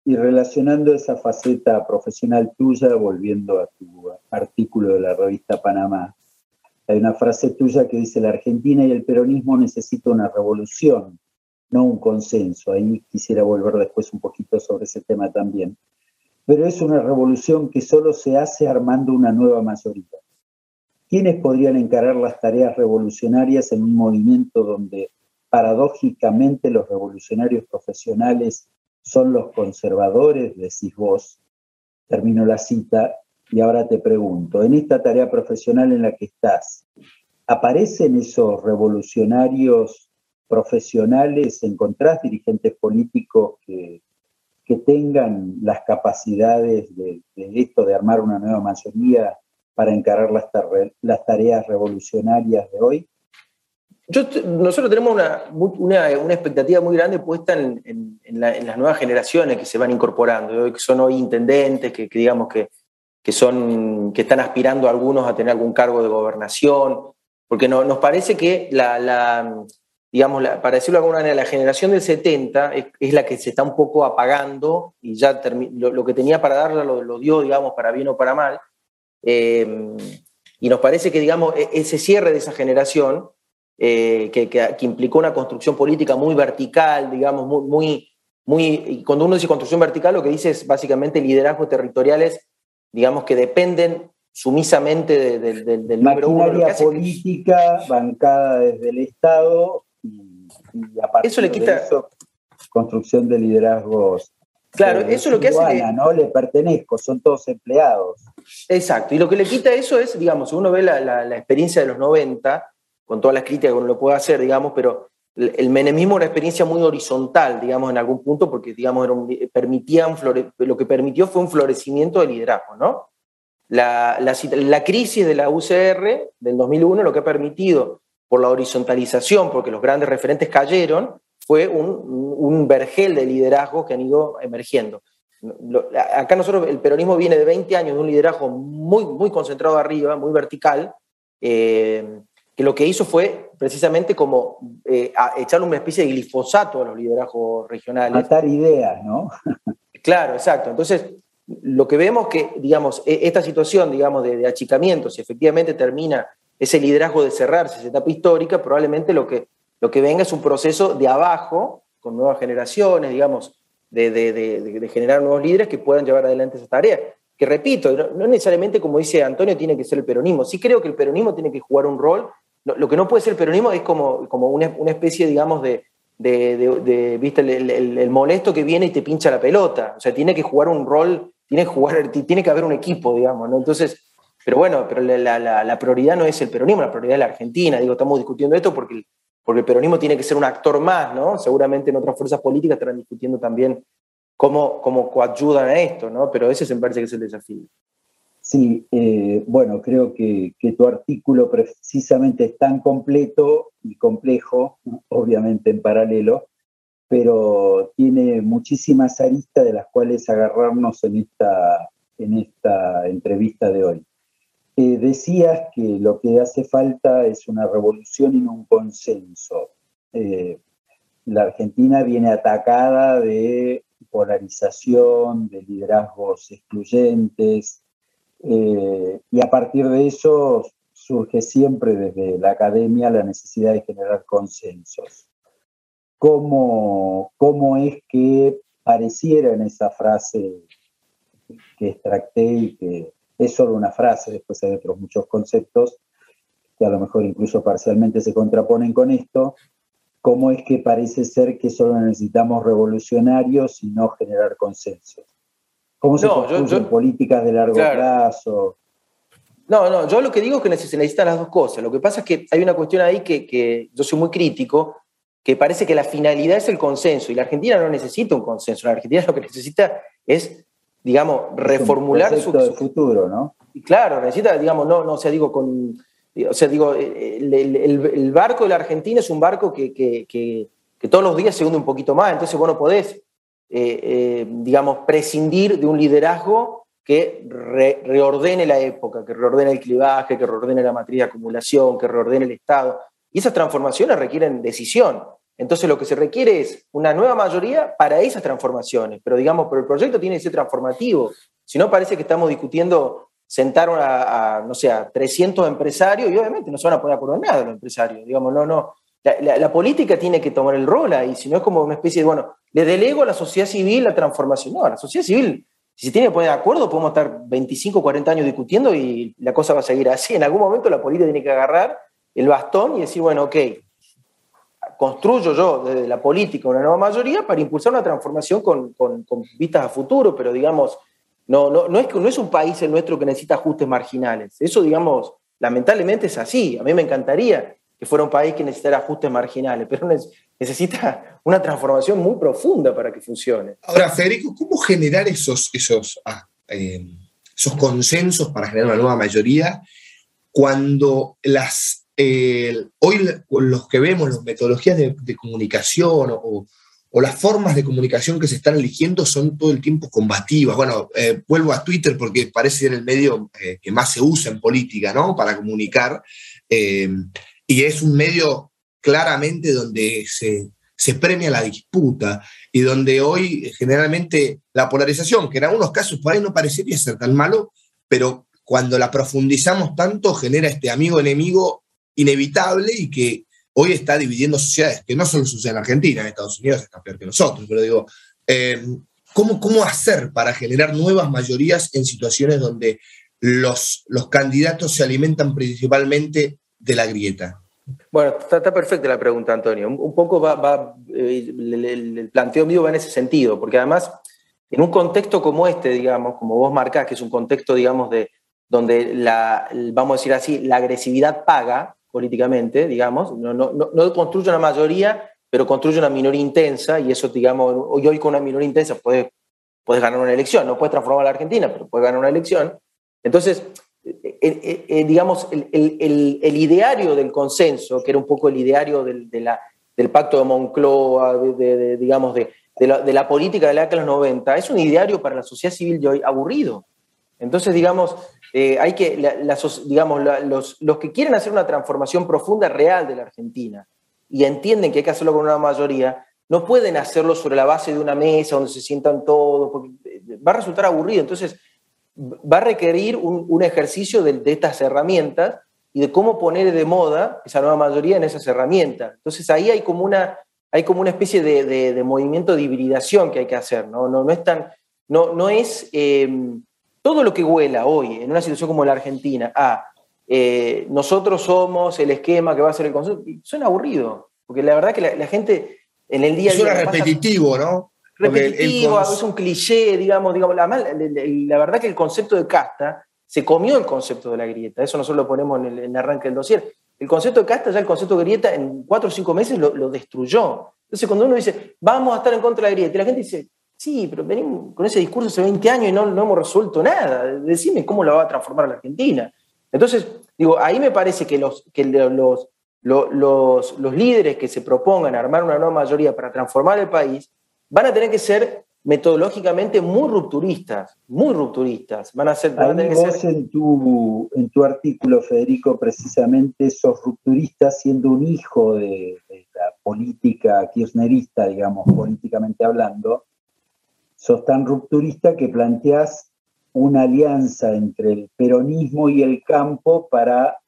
Speaker 2: Y relacionando esa faceta profesional tuya, volviendo a tu artículo de la revista Panamá, hay una frase tuya que dice, la Argentina y el peronismo necesitan una revolución, no un consenso. Ahí quisiera volver después un poquito sobre ese tema también. Pero es una revolución que solo se hace armando una nueva mayoría. ¿Quiénes podrían encarar las tareas revolucionarias en un movimiento donde paradójicamente los revolucionarios profesionales son los conservadores, decís vos? Termino la cita, y ahora te pregunto, en esta tarea profesional en la que estás, ¿aparecen esos revolucionarios profesionales? ¿Encontrás dirigentes políticos que, que tengan las capacidades de, esto, de armar una nueva mayoría para encarar las, tareas revolucionarias de hoy?
Speaker 3: nosotros tenemos una, una, una, expectativa muy grande puesta en, en, las nuevas generaciones que se van incorporando, que son hoy intendentes, que digamos que, que, son, que están aspirando algunos a tener algún cargo de gobernación, porque no, nos parece que la, digamos, para decirlo de alguna manera, la generación del 70 es, la que se está un poco apagando y ya lo, que tenía para darla lo, dio, digamos, para bien o para mal. Eh, y nos parece que, digamos, e, ese cierre de esa generación, eh, que, que, implicó una construcción política muy vertical, digamos, muy, muy, muy, cuando uno dice construcción vertical, lo que dice es básicamente liderazgos territoriales digamos que dependen sumisamente del, del
Speaker 2: Maquinaria política bancada desde el Estado y, a partir eso le quita... de eso, construcción de liderazgos.
Speaker 3: Claro, eso es lo que hace.
Speaker 2: no le pertenezco, son todos empleados.
Speaker 3: Exacto, y lo que le quita eso es, digamos, uno ve la, la, experiencia de los 90, con todas las críticas que uno lo puede hacer, digamos, pero el menemismo era una experiencia muy horizontal, digamos, en algún punto, porque, digamos, permitía lo que permitió fue un florecimiento del liderazgo, ¿no? La, la, crisis de la UCR del 2001 lo que ha permitido, por la horizontalización, porque los grandes referentes cayeron, fue un, un vergel de liderazgo que han ido emergiendo. acá nosotros, el peronismo viene de 20 años de un liderazgo muy, muy concentrado arriba, muy vertical, eh, que lo que hizo fue precisamente como eh, echarle una especie de glifosato a los liderazgos regionales.
Speaker 2: Matar ideas, ¿no?
Speaker 3: claro, exacto. Entonces, lo que vemos que, digamos, e, esta situación, digamos, de, achicamiento, si efectivamente termina ese liderazgo de cerrarse, esa etapa histórica, probablemente lo que, lo que venga es un proceso de abajo, con nuevas generaciones, digamos, de, de generar nuevos líderes que puedan llevar adelante esa tarea que repito, no, necesariamente como dice Antonio tiene que ser el peronismo. Sí creo que el peronismo tiene que jugar un rol lo que no puede ser el peronismo es como, como una, especie, digamos, de, de, ¿viste? El, molesto que viene y te pincha la pelota. O sea, tiene que jugar un rol, tiene que, jugar, tiene que haber un equipo, digamos, ¿no? Entonces, pero bueno, pero la, prioridad no es el peronismo, la prioridad es la Argentina. Digo, estamos discutiendo esto porque, porque el peronismo tiene que ser un actor más, ¿no? Seguramente en otras fuerzas políticas estarán discutiendo también cómo, cómo coayudan a esto, ¿no? Pero ese me parece que es el desafío.
Speaker 2: Sí, eh, bueno, creo que, tu artículo precisamente es tan completo y complejo, obviamente en paralelo, pero tiene muchísimas aristas de las cuales agarrarnos en esta, en esta entrevista de hoy. Eh, decías que lo que hace falta es una revolución y no un consenso. Eh, la Argentina viene atacada de polarización, de liderazgos excluyentes, eh, y a partir de eso surge siempre desde la academia la necesidad de generar consensos. ¿Cómo, cómo es que pareciera en esa frase que extracté y que es solo una frase, después hay otros muchos conceptos que a lo mejor incluso parcialmente se contraponen con esto, cómo es que parece ser que solo necesitamos revolucionarios y no generar consensos. ¿Cómo se construyen políticas de largo plazo?
Speaker 3: No, no, yo lo que digo es que se necesitan las dos cosas. Lo que pasa es que hay una cuestión ahí que, que yo soy muy crítico, que parece que la finalidad es el consenso, y la Argentina no necesita un consenso, la Argentina lo que necesita es, digamos, reformular
Speaker 2: su, futuro, ¿no?
Speaker 3: Claro, necesita, digamos, no, no, o sea, digo, con, o sea, digo, el, el, barco de la Argentina es un barco que, que, que, todos los días se hunde un poquito más, entonces, bueno, podés eh, eh, digamos, prescindir de un liderazgo que reordene la época, que reordene el clivaje, que reordene la matriz de acumulación, que reordene el Estado. Y esas transformaciones requieren decisión. Entonces lo que se requiere es una nueva mayoría para esas transformaciones, pero digamos, pero el proyecto tiene que ser transformativo. Si no, parece que estamos discutiendo sentar a, no sé, a 300 empresarios y obviamente no se van a poner de acuerdo en nada los empresarios. Digamos, no, no, la, política tiene que tomar el rol ahí, si no es como una especie de, bueno, le delego a la sociedad civil la transformación. No, la sociedad civil, si se tiene que poner de acuerdo, podemos estar 25, 40 años discutiendo y la cosa va a seguir así. En algún momento la política tiene que agarrar el bastón y decir, bueno, ok, construyo yo desde la política una nueva mayoría para impulsar una transformación con, vistas a futuro, pero digamos, no, no, no, es, no es un país el nuestro que necesita ajustes marginales. Eso, digamos, lamentablemente es así. A mí me encantaría que fuera un país que necesitara ajustes marginales, pero necesita una transformación muy profunda para que funcione.
Speaker 4: Ahora, Federico, ¿cómo generar esos, esos, ah, eh, esos consensos para generar una nueva mayoría cuando las, eh, hoy los que vemos, las metodologías de, comunicación o, las formas de comunicación que se están eligiendo son todo el tiempo combativas. Bueno, eh, vuelvo a Twitter porque parece ser el medio que más se usa en política, ¿no? Para comunicar y es un medio claramente donde se, premia la disputa y donde hoy generalmente la polarización, que en algunos casos por ahí no parecería ser tan malo, pero cuando la profundizamos tanto genera este amigo-enemigo inevitable y que hoy está dividiendo sociedades, que no solo sucede en Argentina, en Estados Unidos está peor que nosotros, pero digo, eh, ¿cómo, ¿cómo hacer para generar nuevas mayorías en situaciones donde los, los candidatos se alimentan principalmente de la grieta?
Speaker 3: Bueno, está, perfecta la pregunta, Antonio. Un, poco va, eh, el, planteo mío va en ese sentido, porque además, en un contexto como este, digamos, como vos marcás, que es un contexto, digamos, de donde la, vamos a decir así, la agresividad paga políticamente, digamos, no, no, no, construye una mayoría, pero construye una minoría intensa, y eso, digamos, hoy, hoy con una minoría intensa puedes, puedes ganar una elección, no puedes transformar a la Argentina, pero puedes ganar una elección. Entonces, eh, eh, eh, digamos, el, ideario del consenso, que era un poco el ideario del, pacto de Moncloa, de, digamos, de, la, política de la década de los 90, es un ideario para la sociedad civil de hoy aburrido. Entonces, digamos, hay que, digamos, los, que quieren hacer una transformación profunda real de la Argentina y entienden que hay que hacerlo con una mayoría, no pueden hacerlo sobre la base de una mesa donde se sientan todos, porque va a resultar aburrido. Entonces, va a requerir un, ejercicio de, estas herramientas y de cómo poner de moda esa nueva mayoría en esas herramientas. Entonces ahí hay como una, hay como una especie de, movimiento de hibridación que hay que hacer, ¿no? No, no es tan, no, no es em, todo lo que huela hoy en una situación como la Argentina a eh, nosotros somos el esquema que va a ser el concepto. Suena aburrido, porque la verdad que la, gente en el día a
Speaker 4: día... Suena repetitivo, ¿no?
Speaker 3: Repetitivo, es un cliché, digamos, digamos la, la, verdad que el concepto de casta se comió el concepto de la grieta, eso nosotros lo ponemos en el, arranque del dossier. El concepto de casta, ya el concepto de grieta, en cuatro o cinco meses lo, lo destruyó. Entonces, cuando uno dice, vamos a estar en contra de la grieta, y la gente dice, sí, pero venimos con ese discurso hace 20 años y no, no hemos resuelto nada. Decime cómo lo va a transformar la Argentina. Entonces, digo, ahí me parece que los, que los, los, los, líderes que se propongan armar una nueva mayoría para transformar el país van a tener que ser metodológicamente muy rupturistas, muy rupturistas. Van a ser, van
Speaker 2: vos en, tu, en tu artículo, Federico, precisamente sos rupturistas siendo un hijo de, de la política kirchnerista, digamos, políticamente hablando, sos tan rupturista que planteás una alianza entre el peronismo y el campo para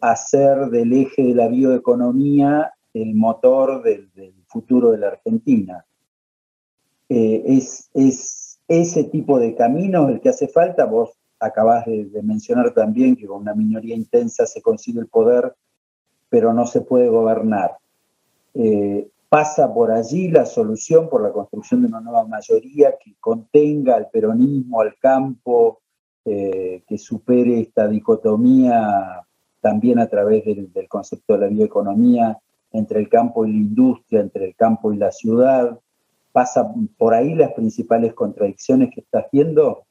Speaker 2: hacer del eje de la bioeconomía el motor del, futuro de la Argentina. Eh, es, ese tipo de camino el que hace falta. Vos acabás de, mencionar también que con una minoría intensa se consigue el poder, pero no se puede gobernar. Eh, pasa por allí la solución por la construcción de una nueva mayoría que contenga al peronismo, al campo, eh, que supere esta dicotomía también a través del, concepto de la bioeconomía entre el campo y la industria, entre el campo y la ciudad. ¿Pasa por ahí las principales contradicciones que estás viendo?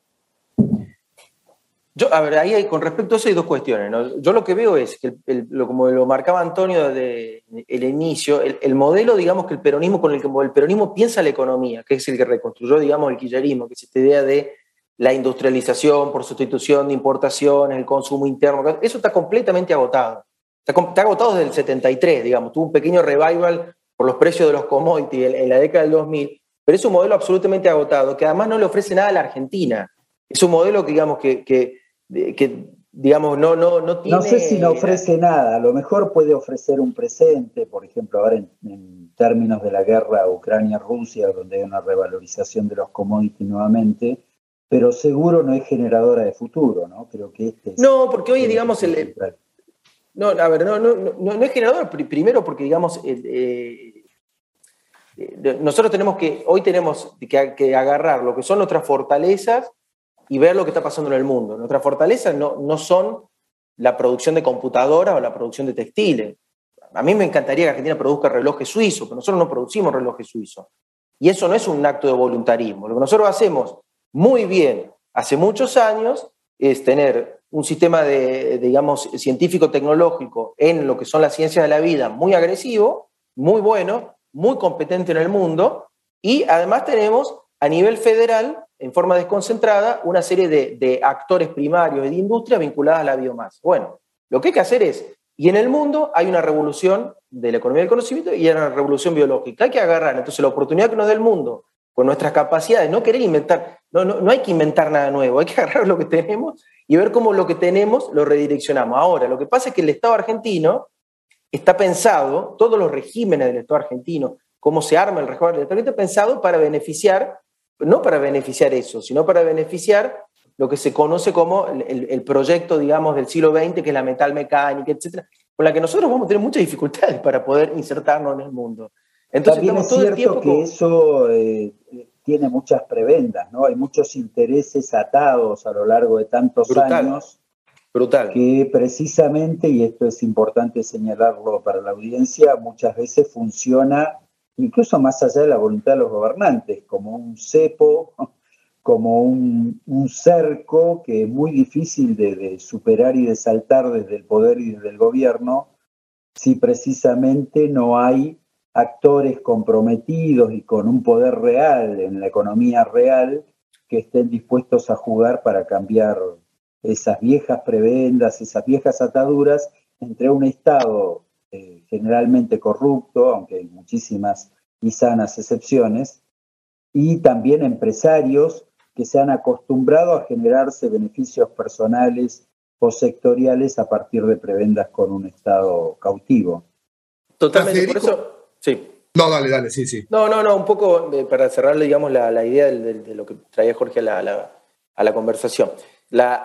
Speaker 3: Yo, a ver, ahí con respecto a eso hay dos cuestiones. Yo lo que veo es que, lo, como lo marcaba Antonio desde el inicio, el, modelo, digamos, que el peronismo, con el que el peronismo piensa la economía, que es el que reconstruyó, digamos, el quillerismo, que es esta idea de la industrialización por sustitución de importaciones, el consumo interno, eso está completamente agotado. Está, está agotado desde el 73, digamos, tuvo un pequeño revival por los precios de los commodities en, la década del 2000, pero es un modelo absolutamente agotado, que además no le ofrece nada a la Argentina. Es un modelo que, digamos, que, que que digamos, no, no, no tiene...
Speaker 2: No sé si no ofrece nada, a lo mejor puede ofrecer un presente, por ejemplo, ahora en, términos de la guerra Ucrania-Rusia, donde hay una revalorización de los commodities nuevamente, pero seguro no es generadora de futuro, ¿no? Creo que este
Speaker 3: No, porque hoy, digamos, el... No, a ver, no, no, no, es generador, primero porque, digamos, eh, eh, nosotros tenemos que, hoy tenemos que, agarrar lo que son nuestras fortalezas y ver lo que está pasando en el mundo. Nuestras fortalezas no, no son la producción de computadoras o la producción de textiles. A mí me encantaría que Argentina produzca relojes suizos, pero nosotros no producimos relojes suizos. Y eso no es un acto de voluntarismo. Lo que nosotros hacemos muy bien hace muchos años es tener un sistema de, digamos, científico-tecnológico en lo que son las ciencias de la vida muy agresivo, muy bueno, muy competente en el mundo, y además tenemos a nivel federal en forma desconcentrada una serie de, actores primarios y de industria vinculadas a la biomasa. Bueno, lo que hay que hacer es, y en el mundo hay una revolución de la economía del conocimiento y una revolución biológica. Hay que agarrar entonces la oportunidad que nos da el mundo con nuestras capacidades, no querer inventar, no, no, no hay que inventar nada nuevo, hay que agarrar lo que tenemos y ver cómo lo que tenemos lo redireccionamos. Ahora, lo que pasa es que el Estado argentino está pensado, todos los regímenes del Estado argentino, cómo se arma el régimen del Estado, está pensado para beneficiar no para beneficiar eso, sino para beneficiar lo que se conoce como el, proyecto, digamos, del siglo XX, que es la metal mecánica, etcétera, con la que nosotros vamos a tener muchas dificultades para poder insertarnos en el mundo.
Speaker 2: Entonces, También es todo cierto que eso eh, tiene muchas prebendas, ¿no? Hay muchos intereses atados a lo largo de tantos años.
Speaker 3: Brutal.
Speaker 2: Que precisamente, y esto es importante señalarlo para la audiencia, muchas veces funciona incluso más allá de la voluntad de los gobernantes, como un cepo, como un, cerco que es muy difícil de, superar y de saltar desde el poder y desde el gobierno si precisamente no hay actores comprometidos y con un poder real en la economía real que estén dispuestos a jugar para cambiar esas viejas prebendas, esas viejas ataduras entre un Estado eh, generalmente corrupto, aunque hay muchísimas y sanas excepciones, y también empresarios que se han acostumbrado a generarse beneficios personales o sectoriales a partir de prebendas con un Estado cautivo.
Speaker 3: Totalmente, por eso, sí.
Speaker 4: No, dale, dale, sí, sí.
Speaker 3: No, no, no, un poco eh, para cerrarle, digamos, la, idea de, lo que traía Jorge a la, a la conversación.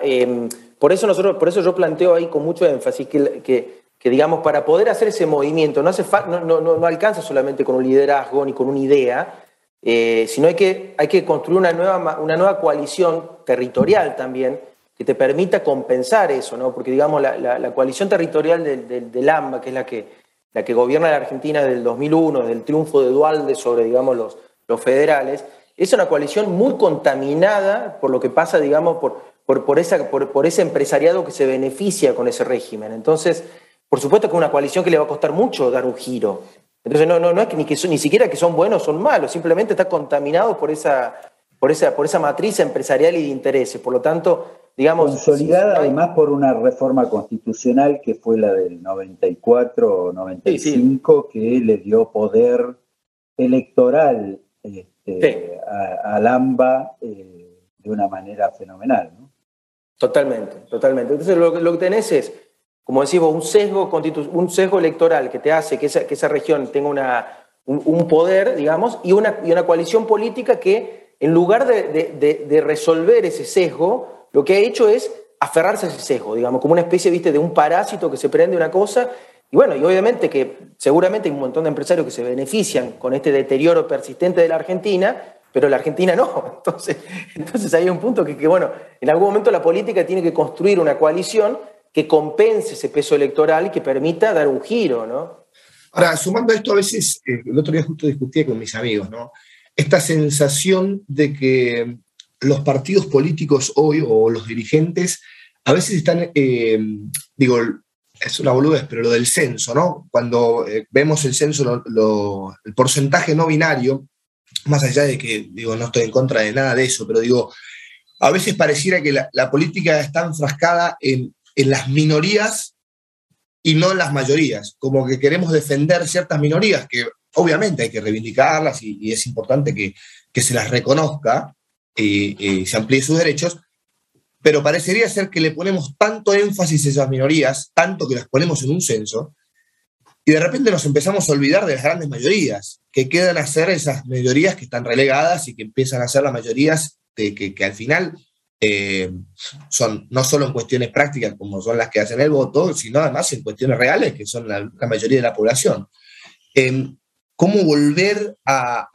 Speaker 3: Em, por, eso nosotros, por eso yo planteo ahí con mucho énfasis que, que, que digamos, para poder hacer ese movimiento no, hace no, no, no, alcanza solamente con un liderazgo ni con una idea, eh, sino hay que, hay que construir una nueva, una nueva coalición territorial también que te permita compensar eso, ¿no? porque digamos la, la, coalición territorial del, del, del, AMBA, que es la que, la que gobierna la Argentina desde el 2001, desde el triunfo de Dualde sobre digamos, los, los federales, es una coalición muy contaminada por lo que pasa, digamos, por, por, por, esa, por, por ese empresariado que se beneficia con ese régimen. Entonces, por supuesto que es una coalición que le va a costar mucho dar un giro. Entonces no, no, no es que ni, que ni siquiera que son buenos o son malos, simplemente está contaminado por esa, por, esa, por esa matriz empresarial y de intereses. Por lo tanto, digamos...
Speaker 2: Consolidada además por una reforma constitucional que fue la del 94 o 95, sí, sí. que le dio poder electoral este, a, al AMBA eh, de una manera fenomenal. ¿no?
Speaker 3: Totalmente, totalmente. Entonces lo, lo que tenés es como decimos, un sesgo, un sesgo electoral que te hace que esa, que esa región tenga una, un, poder, digamos, y una, y una coalición política que, en lugar de, de, de, resolver ese sesgo, lo que ha hecho es aferrarse a ese sesgo, digamos, como una especie, viste, de un parásito que se prende una cosa. Y bueno, y obviamente que seguramente hay un montón de empresarios que se benefician con este deterioro persistente de la Argentina, pero la Argentina no. Entonces, entonces hay un punto que, bueno, en algún momento la política tiene que construir una coalición que compense ese peso electoral y que permita dar un giro, ¿no?
Speaker 4: Ahora, sumando a esto, a veces, eh, el otro día justo discutía con mis amigos, ¿no? Esta sensación de que los partidos políticos hoy o los dirigentes a veces están, eh, digo, es una boludez, pero lo del censo, ¿no? Cuando eh, vemos el censo, el porcentaje no binario, más allá de que, digo, no estoy en contra de nada de eso, pero digo, a veces pareciera que la, política está enfrascada en en las minorías y no en las mayorías, como que queremos defender ciertas minorías que obviamente hay que reivindicarlas y, es importante que, que, se las reconozca y, y se amplíe sus derechos, pero parecería ser que le ponemos tanto énfasis a esas minorías, tanto que las ponemos en un censo, y de repente nos empezamos a olvidar de las grandes mayorías, que quedan a ser esas mayorías que están relegadas y que empiezan a ser las mayorías de que, al final eh, son no solo en cuestiones prácticas como son las que hacen el voto, sino además en cuestiones reales, que son la, mayoría de la población. Eh, ¿Cómo volver a,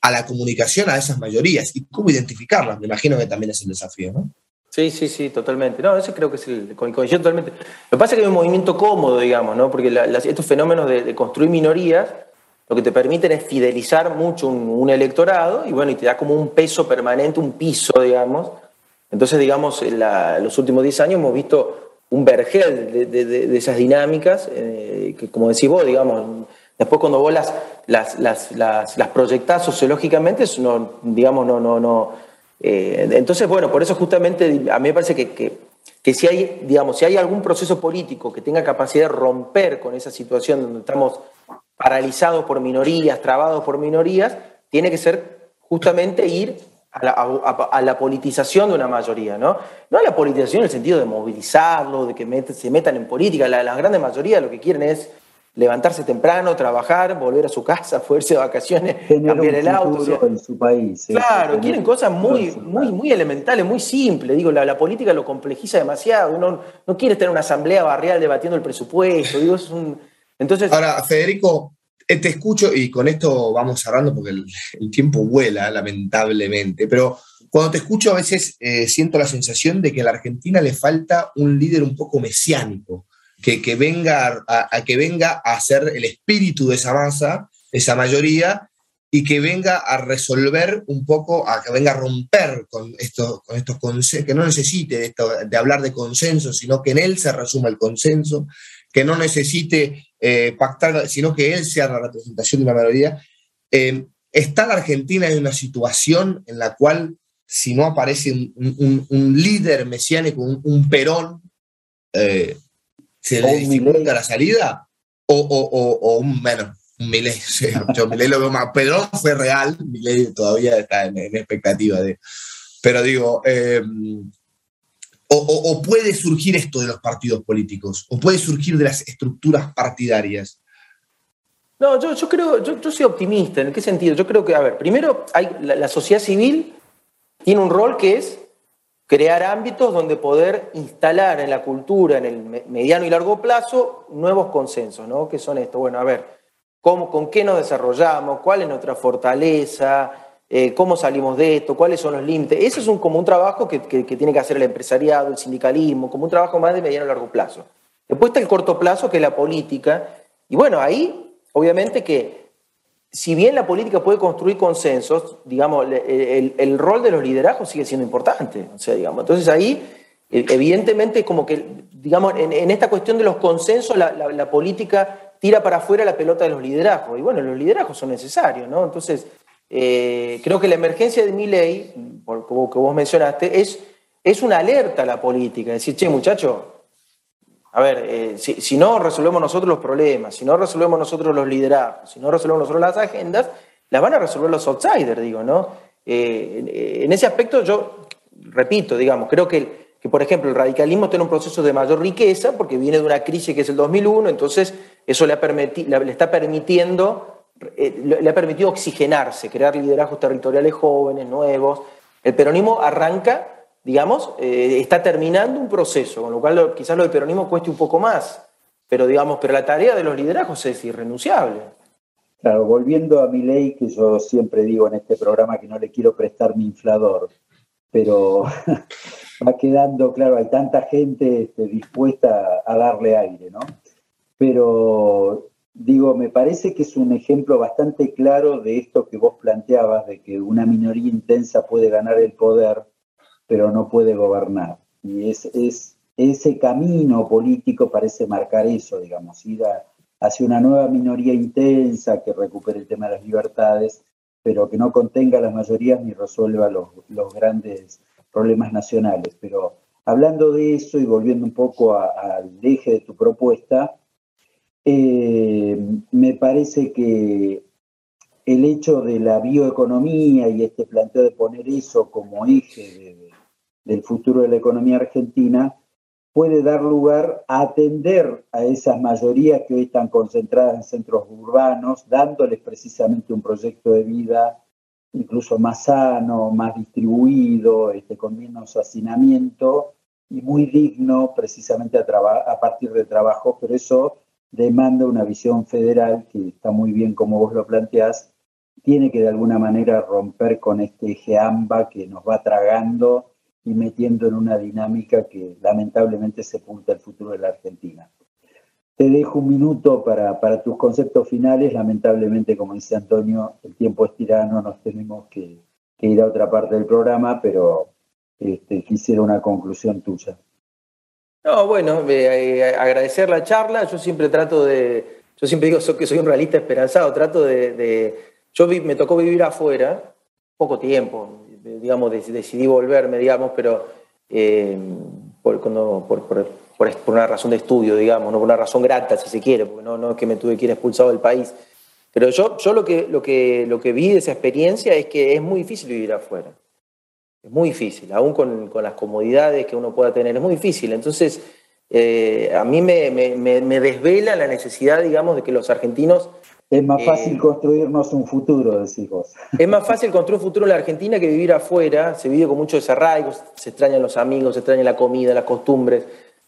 Speaker 4: a, la comunicación a esas mayorías y cómo identificarlas? Me imagino que también es el desafío.
Speaker 3: Sí, sí, sí, totalmente. No, eso creo que es el coincido totalmente. Lo que pasa es que hay un movimiento cómodo, digamos, ¿no? Porque la, estos fenómenos de, construir minorías lo que te permiten es fidelizar mucho un, electorado y bueno, y te da como un peso permanente, un piso, digamos. Entonces, digamos, en los últimos 10 años hemos visto un vergel de esas dinámicas, eh, que como decís vos, digamos, después cuando vos las, las, las, las, las proyectás sociológicamente, no, digamos, no, no, no. Eh, entonces, bueno, por eso justamente a mí me parece que, que, si hay, digamos, si hay algún proceso político que tenga capacidad de romper con esa situación donde estamos paralizados por minorías, trabados por minorías, tiene que ser justamente ir a la, politización de una mayoría, ¿no? No a la politización en el sentido de movilizarlo, de que se metan en política. La, la grande mayoría lo que quieren es levantarse temprano, trabajar, volver a su casa, fuerse de vacaciones,
Speaker 2: Tener
Speaker 3: cambiar el auto.
Speaker 2: O sea, en su país.
Speaker 3: Claro, quieren cosas muy, muy, muy elementales, muy simples. Digo, la, la, política lo complejiza demasiado. Uno no quiere tener una asamblea barrial debatiendo el presupuesto. Digo, es un entonces,
Speaker 4: Ahora, Federico, eh, te escucho y con esto vamos cerrando porque el, el tiempo vuela, lamentablemente, pero cuando te escucho a veces eh, siento la sensación de que a la Argentina le falta un líder un poco mesiánico, que, que venga a, que venga a ser el espíritu de esa masa, esa mayoría, y que venga a resolver un poco, a que venga a romper con, esto, con estos consensos, que no necesite esto, de hablar de consenso, sino que en él se resuma el consenso, que no necesite eh, pactar, sino que él sea la representación de una mayoría. Eh, está la Argentina en una situación en la cual, si no aparece un, líder mesiánico, un, un Perón, eh, se le dificulta la salida, o, o, o, o un, un Milei, yo Milei lo veo más, fue real, Milei todavía está en, en expectativa de... Pero digo, eh, o, o, o, puede surgir esto de los partidos políticos, o puede surgir de las estructuras partidarias.
Speaker 3: No, yo, yo creo, yo, yo, soy optimista. ¿En qué sentido? Yo creo que, a ver, primero, hay, la, la, sociedad civil tiene un rol que es crear ámbitos donde poder instalar en la cultura, en el mediano y largo plazo, nuevos consensos, ¿no? Que son esto, bueno, a ver, ¿cómo, ¿con qué nos desarrollamos? ¿Cuál es nuestra fortaleza? Eh, ¿Cómo salimos de esto? ¿Cuáles son los límites? Ese es un, como un trabajo que, que, tiene que hacer el empresariado, el sindicalismo, como un trabajo más de mediano y largo plazo. Después está el corto plazo, que es la política. Y bueno, ahí, obviamente que si bien la política puede construir consensos, digamos, el, rol de los liderazgos sigue siendo importante. O sea, digamos, entonces ahí, e, evidentemente, como que, digamos, en, esta cuestión de los consensos, la, política tira para afuera la pelota de los liderazgos. Y bueno, los liderazgos son necesarios, ¿no? Entonces, eh, creo que la emergencia de mi ley, como que vos mencionaste, es, es una alerta a la política. Es decir, che, muchachos, a ver, eh, si, no resolvemos nosotros los problemas, si no resolvemos nosotros los liderazgos, si no resolvemos nosotros las agendas, las van a resolver los outsiders, digo, ¿no? Eh, en ese aspecto yo, repito, digamos, creo que, que, por ejemplo, el radicalismo tiene un proceso de mayor riqueza porque viene de una crisis que es el 2001, entonces eso le, ha le está permitiendo, eh, le ha permitido oxigenarse, crear liderazgos territoriales jóvenes, nuevos. El peronismo arranca digamos, eh, está terminando un proceso, con lo cual quizás lo del peronismo cueste un poco más, pero digamos, pero la tarea de los liderazgos es irrenunciable.
Speaker 2: Claro, volviendo a mi ley, que yo siempre digo en este programa que no le quiero prestar mi inflador, pero va quedando, claro, hay tanta gente este, dispuesta a darle aire, ¿no? Pero digo, me parece que es un ejemplo bastante claro de esto que vos planteabas, de que una minoría intensa puede ganar el poder pero no puede gobernar. Y es, es ese camino político parece marcar eso, digamos, ir hacia una nueva minoría intensa que recupere el tema de las libertades, pero que no contenga las mayorías ni resuelva los, los grandes problemas nacionales. Pero hablando de eso y volviendo un poco al eje de tu propuesta, eh, me parece que el hecho de la bioeconomía y este planteo de poner eso como eje de, del futuro de la economía argentina puede dar lugar a atender a esas mayorías que hoy están concentradas en centros urbanos, dándoles precisamente un proyecto de vida incluso más sano, más distribuido, este, con menos hacinamiento y muy digno precisamente a, partir de trabajo, pero eso demanda una visión federal que está muy bien como vos lo planteás, tiene que de alguna manera romper con este eje AMBA que nos va tragando y metiendo en una dinámica que lamentablemente sepulta el futuro de la Argentina. Te dejo un minuto para, para tus conceptos finales. Lamentablemente, como dice Antonio, el tiempo es tirano, nos tenemos que, ir a otra parte del programa, pero este, quisiera una conclusión tuya.
Speaker 3: No, bueno, eh, agradecer la charla. Yo siempre trato de, yo siempre digo que soy un realista esperanzado, trato de yo me tocó vivir afuera, poco tiempo, digamos, decidí volverme, digamos, pero eh, por, una razón de estudio, digamos, no por una razón grata, si se quiere, porque no, es que me tuve que ir expulsado del país. Pero yo, yo lo, que, lo, que, lo que vi de esa experiencia es que es muy difícil vivir afuera. Es muy difícil, aún con, las comodidades que uno pueda tener, es muy difícil. Entonces, eh, a mí me, desvela la necesidad, digamos, de que los argentinos
Speaker 2: es más fácil eh, construirnos un futuro, decís vos.
Speaker 3: Es más fácil construir un futuro en la Argentina que vivir afuera. Se vive con mucho desarraigo, se extrañan los amigos, se extraña la comida, las costumbres.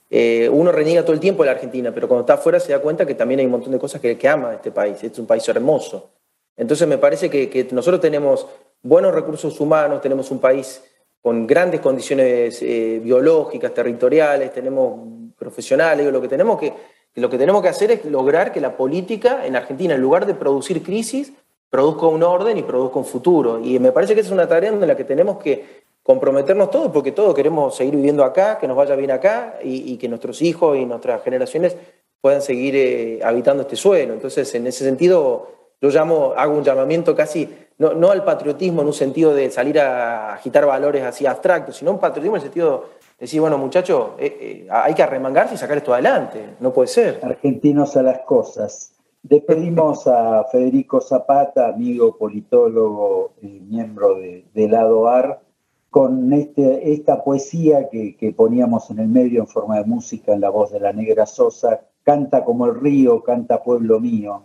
Speaker 3: Eh, uno reniega todo el tiempo de la Argentina, pero cuando está afuera se da cuenta que también hay un montón de cosas que, que ama este país. Es un país hermoso. Entonces me parece que, nosotros tenemos buenos recursos humanos, tenemos un país con grandes condiciones eh, biológicas, territoriales, tenemos profesionales, lo que tenemos que lo que tenemos que hacer es lograr que la política en Argentina, en lugar de producir crisis, produzca un orden y produzca un futuro. Y me parece que esa es una tarea en la que tenemos que comprometernos todos, porque todos queremos seguir viviendo acá, que nos vaya bien acá y, que nuestros hijos y nuestras generaciones puedan seguir eh, habitando este suelo. Entonces, en ese sentido, yo llamo, hago un llamamiento casi, no, no, al patriotismo en un sentido de salir a agitar valores así abstractos, sino un patriotismo en el sentido decir, bueno, muchachos, eh, eh, hay que arremangarse y sacar esto adelante, no puede ser.
Speaker 2: Argentinos a las cosas. Despedimos a Federico Zapata, amigo politólogo, y miembro de, Lado AR, con este, esta poesía que, que, poníamos en el medio en forma de música en la voz de la negra Sosa, canta como el río, canta pueblo mío.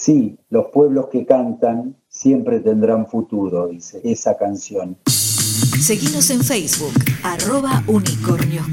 Speaker 2: Sí, los pueblos que cantan siempre tendrán futuro, dice esa canción.
Speaker 1: Seguimos en Facebook, arroba unicornios.